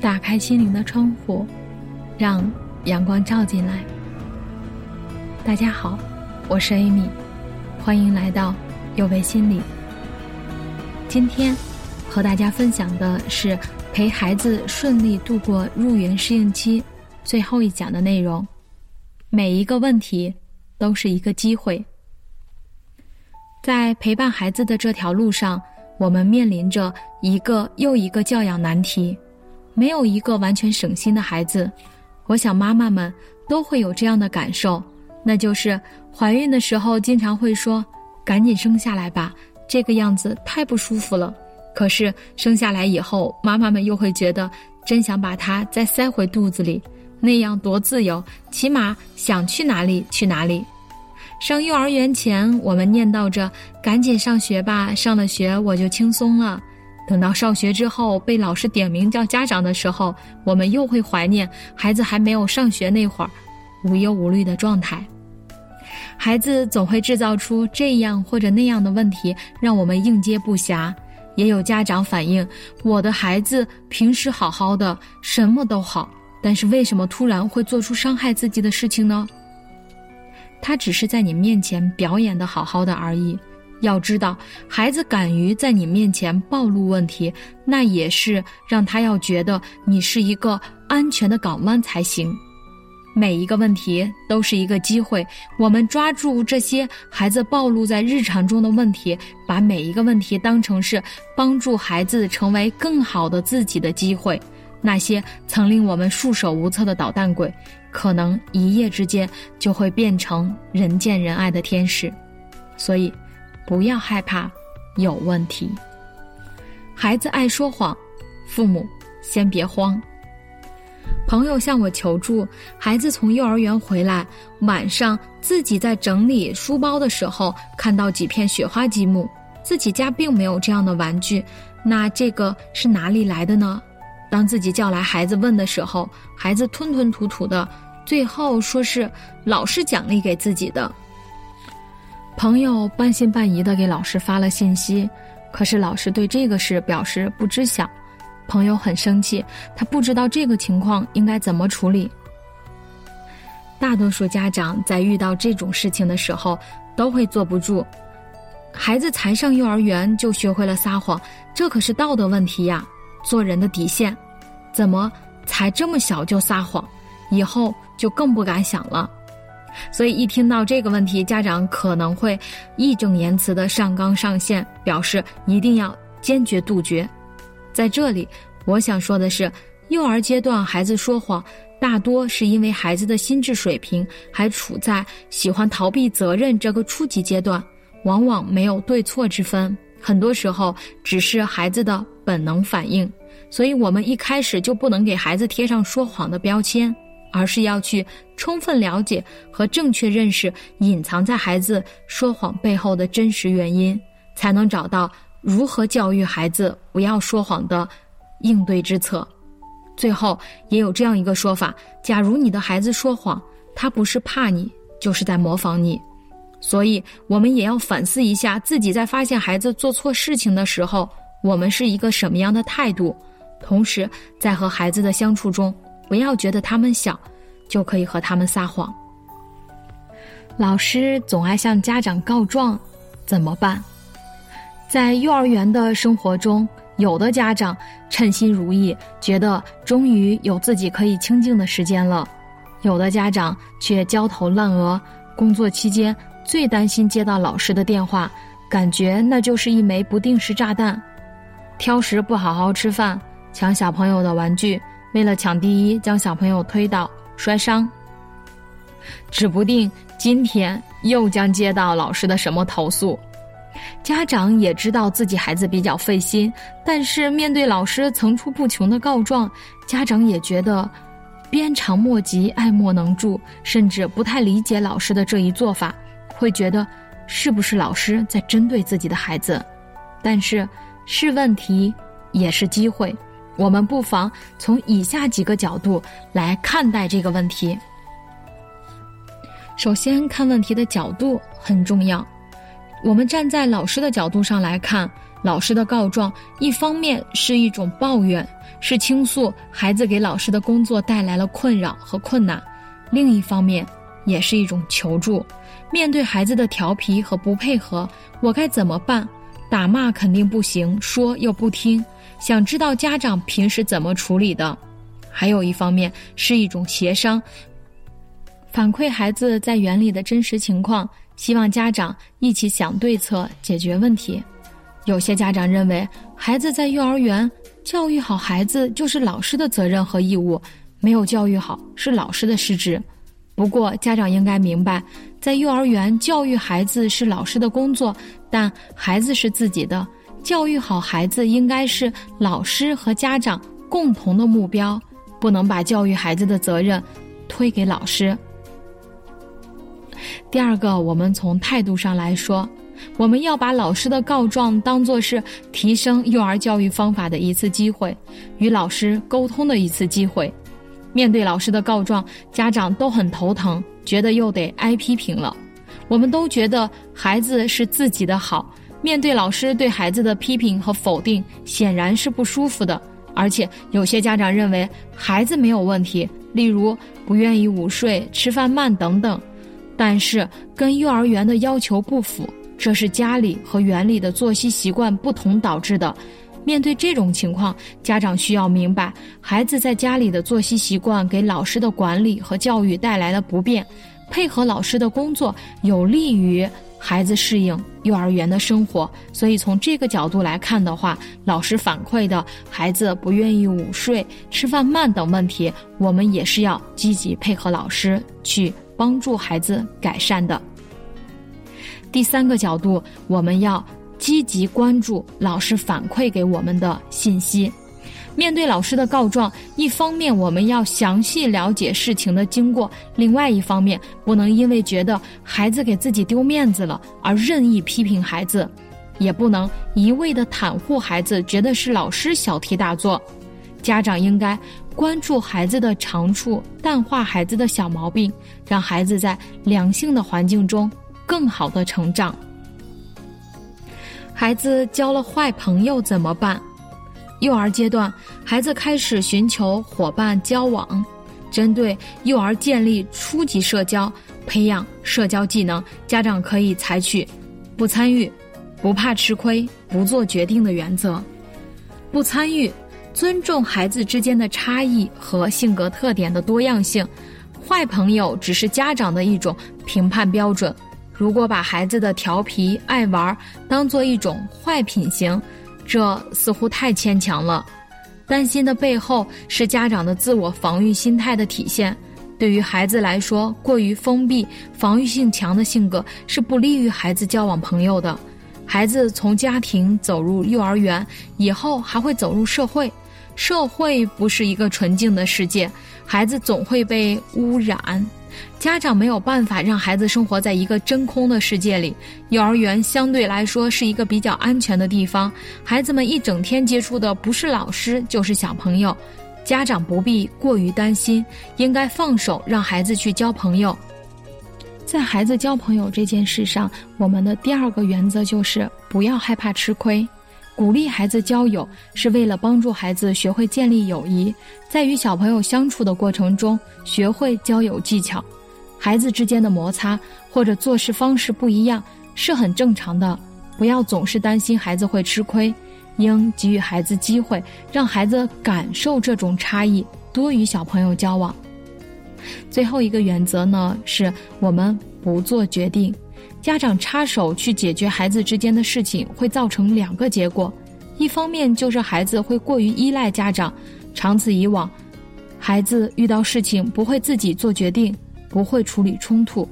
打开心灵的窗户，让阳光照进来。大家好，我是 Amy，欢迎来到有为心理。今天和大家分享的是陪孩子顺利度过入园适应期最后一讲的内容。每一个问题都是一个机会。在陪伴孩子的这条路上，我们面临着一个又一个教养难题，没有一个完全省心的孩子。我想妈妈们都会有这样的感受，那就是怀孕的时候经常会说：“赶紧生下来吧，这个样子太不舒服了。”可是生下来以后，妈妈们又会觉得真想把它再塞回肚子里，那样多自由，起码想去哪里去哪里。上幼儿园前，我们念叨着“赶紧上学吧，上了学我就轻松了”。等到上学之后，被老师点名叫家长的时候，我们又会怀念孩子还没有上学那会儿无忧无虑的状态。孩子总会制造出这样或者那样的问题，让我们应接不暇。也有家长反映：“我的孩子平时好好的，什么都好，但是为什么突然会做出伤害自己的事情呢？”他只是在你面前表演的好好的而已。要知道，孩子敢于在你面前暴露问题，那也是让他要觉得你是一个安全的港湾才行。每一个问题都是一个机会，我们抓住这些孩子暴露在日常中的问题，把每一个问题当成是帮助孩子成为更好的自己的机会。那些曾令我们束手无策的捣蛋鬼。可能一夜之间就会变成人见人爱的天使，所以不要害怕有问题。孩子爱说谎，父母先别慌。朋友向我求助，孩子从幼儿园回来，晚上自己在整理书包的时候看到几片雪花积木，自己家并没有这样的玩具，那这个是哪里来的呢？当自己叫来孩子问的时候，孩子吞吞吐吐的，最后说是老师奖励给自己的。朋友半信半疑的给老师发了信息，可是老师对这个事表示不知晓。朋友很生气，他不知道这个情况应该怎么处理。大多数家长在遇到这种事情的时候都会坐不住，孩子才上幼儿园就学会了撒谎，这可是道德问题呀。做人的底线，怎么才这么小就撒谎？以后就更不敢想了。所以一听到这个问题，家长可能会义正言辞的上纲上线，表示一定要坚决杜绝。在这里，我想说的是，幼儿阶段孩子说谎，大多是因为孩子的心智水平还处在喜欢逃避责任这个初级阶段，往往没有对错之分。很多时候只是孩子的本能反应，所以我们一开始就不能给孩子贴上说谎的标签，而是要去充分了解和正确认识隐藏在孩子说谎背后的真实原因，才能找到如何教育孩子不要说谎的应对之策。最后也有这样一个说法：假如你的孩子说谎，他不是怕你，就是在模仿你。所以，我们也要反思一下自己在发现孩子做错事情的时候，我们是一个什么样的态度。同时，在和孩子的相处中，不要觉得他们小，就可以和他们撒谎。老师总爱向家长告状，怎么办？在幼儿园的生活中，有的家长称心如意，觉得终于有自己可以清静的时间了；有的家长却焦头烂额，工作期间。最担心接到老师的电话，感觉那就是一枚不定时炸弹。挑食不好好吃饭，抢小朋友的玩具，为了抢第一将小朋友推倒摔伤。指不定今天又将接到老师的什么投诉。家长也知道自己孩子比较费心，但是面对老师层出不穷的告状，家长也觉得鞭长莫及、爱莫能助，甚至不太理解老师的这一做法。会觉得是不是老师在针对自己的孩子？但是是问题也是机会，我们不妨从以下几个角度来看待这个问题。首先看问题的角度很重要，我们站在老师的角度上来看，老师的告状，一方面是一种抱怨，是倾诉孩子给老师的工作带来了困扰和困难；另一方面，也是一种求助。面对孩子的调皮和不配合，我该怎么办？打骂肯定不行，说又不听。想知道家长平时怎么处理的？还有一方面是一种协商，反馈孩子在园里的真实情况，希望家长一起想对策解决问题。有些家长认为，孩子在幼儿园教育好孩子就是老师的责任和义务，没有教育好是老师的失职。不过，家长应该明白，在幼儿园教育孩子是老师的工作，但孩子是自己的。教育好孩子应该是老师和家长共同的目标，不能把教育孩子的责任推给老师。第二个，我们从态度上来说，我们要把老师的告状当作是提升幼儿教育方法的一次机会，与老师沟通的一次机会。面对老师的告状，家长都很头疼，觉得又得挨批评了。我们都觉得孩子是自己的好。面对老师对孩子的批评和否定，显然是不舒服的。而且有些家长认为孩子没有问题，例如不愿意午睡、吃饭慢等等，但是跟幼儿园的要求不符，这是家里和园里的作息习惯不同导致的。面对这种情况，家长需要明白，孩子在家里的作息习惯给老师的管理和教育带来了不便，配合老师的工作有利于。孩子适应幼儿园的生活，所以从这个角度来看的话，老师反馈的孩子不愿意午睡、吃饭慢等问题，我们也是要积极配合老师去帮助孩子改善的。第三个角度，我们要积极关注老师反馈给我们的信息。面对老师的告状，一方面我们要详细了解事情的经过，另外一方面不能因为觉得孩子给自己丢面子了而任意批评孩子，也不能一味的袒护孩子，觉得是老师小题大做。家长应该关注孩子的长处，淡化孩子的小毛病，让孩子在良性的环境中更好的成长。孩子交了坏朋友怎么办？幼儿阶段，孩子开始寻求伙伴交往。针对幼儿建立初级社交、培养社交技能，家长可以采取不参与、不怕吃亏、不做决定的原则。不参与，尊重孩子之间的差异和性格特点的多样性。坏朋友只是家长的一种评判标准。如果把孩子的调皮、爱玩当做一种坏品行。这似乎太牵强了，担心的背后是家长的自我防御心态的体现。对于孩子来说，过于封闭、防御性强的性格是不利于孩子交往朋友的。孩子从家庭走入幼儿园以后，还会走入社会，社会不是一个纯净的世界，孩子总会被污染。家长没有办法让孩子生活在一个真空的世界里。幼儿园相对来说是一个比较安全的地方，孩子们一整天接触的不是老师就是小朋友。家长不必过于担心，应该放手让孩子去交朋友。在孩子交朋友这件事上，我们的第二个原则就是不要害怕吃亏。鼓励孩子交友，是为了帮助孩子学会建立友谊，在与小朋友相处的过程中学会交友技巧。孩子之间的摩擦或者做事方式不一样是很正常的，不要总是担心孩子会吃亏，应给予孩子机会，让孩子感受这种差异，多与小朋友交往。最后一个原则呢，是我们不做决定。家长插手去解决孩子之间的事情，会造成两个结果：一方面就是孩子会过于依赖家长，长此以往，孩子遇到事情不会自己做决定，不会处理冲突；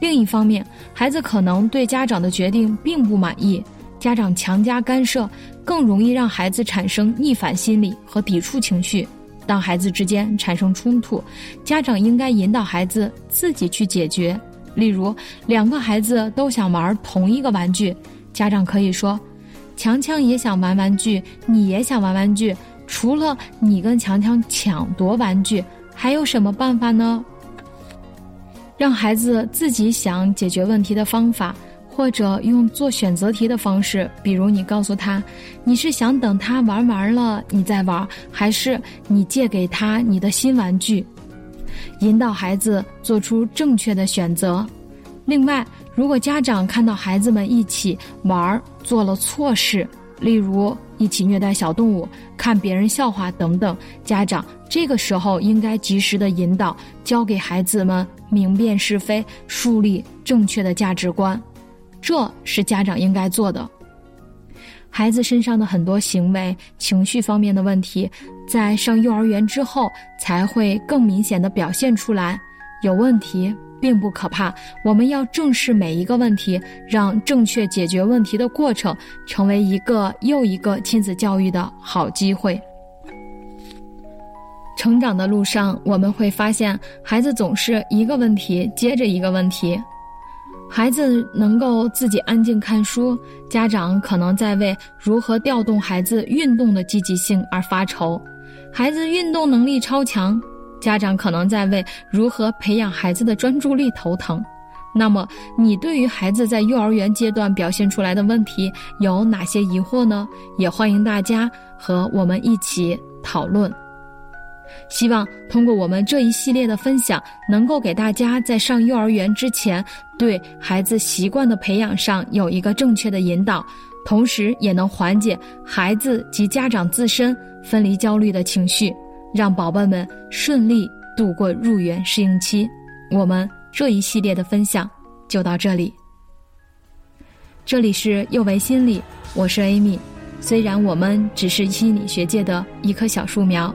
另一方面，孩子可能对家长的决定并不满意，家长强加干涉，更容易让孩子产生逆反心理和抵触情绪。当孩子之间产生冲突，家长应该引导孩子自己去解决。例如，两个孩子都想玩同一个玩具，家长可以说：“强强也想玩玩具，你也想玩玩具。除了你跟强强抢夺玩具，还有什么办法呢？”让孩子自己想解决问题的方法，或者用做选择题的方式，比如你告诉他，你是想等他玩完了你再玩，还是你借给他你的新玩具，引导孩子做出正确的选择。另外，如果家长看到孩子们一起玩儿做了错事，例如一起虐待小动物、看别人笑话等等，家长这个时候应该及时的引导，教给孩子们明辨是非，树立正确的价值观，这是家长应该做的。孩子身上的很多行为、情绪方面的问题，在上幼儿园之后才会更明显的表现出来，有问题。并不可怕，我们要正视每一个问题，让正确解决问题的过程成为一个又一个亲子教育的好机会。成长的路上，我们会发现，孩子总是一个问题接着一个问题。孩子能够自己安静看书，家长可能在为如何调动孩子运动的积极性而发愁。孩子运动能力超强。家长可能在为如何培养孩子的专注力头疼，那么你对于孩子在幼儿园阶段表现出来的问题有哪些疑惑呢？也欢迎大家和我们一起讨论。希望通过我们这一系列的分享，能够给大家在上幼儿园之前对孩子习惯的培养上有一个正确的引导，同时也能缓解孩子及家长自身分离焦虑的情绪。让宝贝们顺利度过入园适应期。我们这一系列的分享就到这里。这里是幼为心理，我是 Amy。虽然我们只是心理学界的一棵小树苗，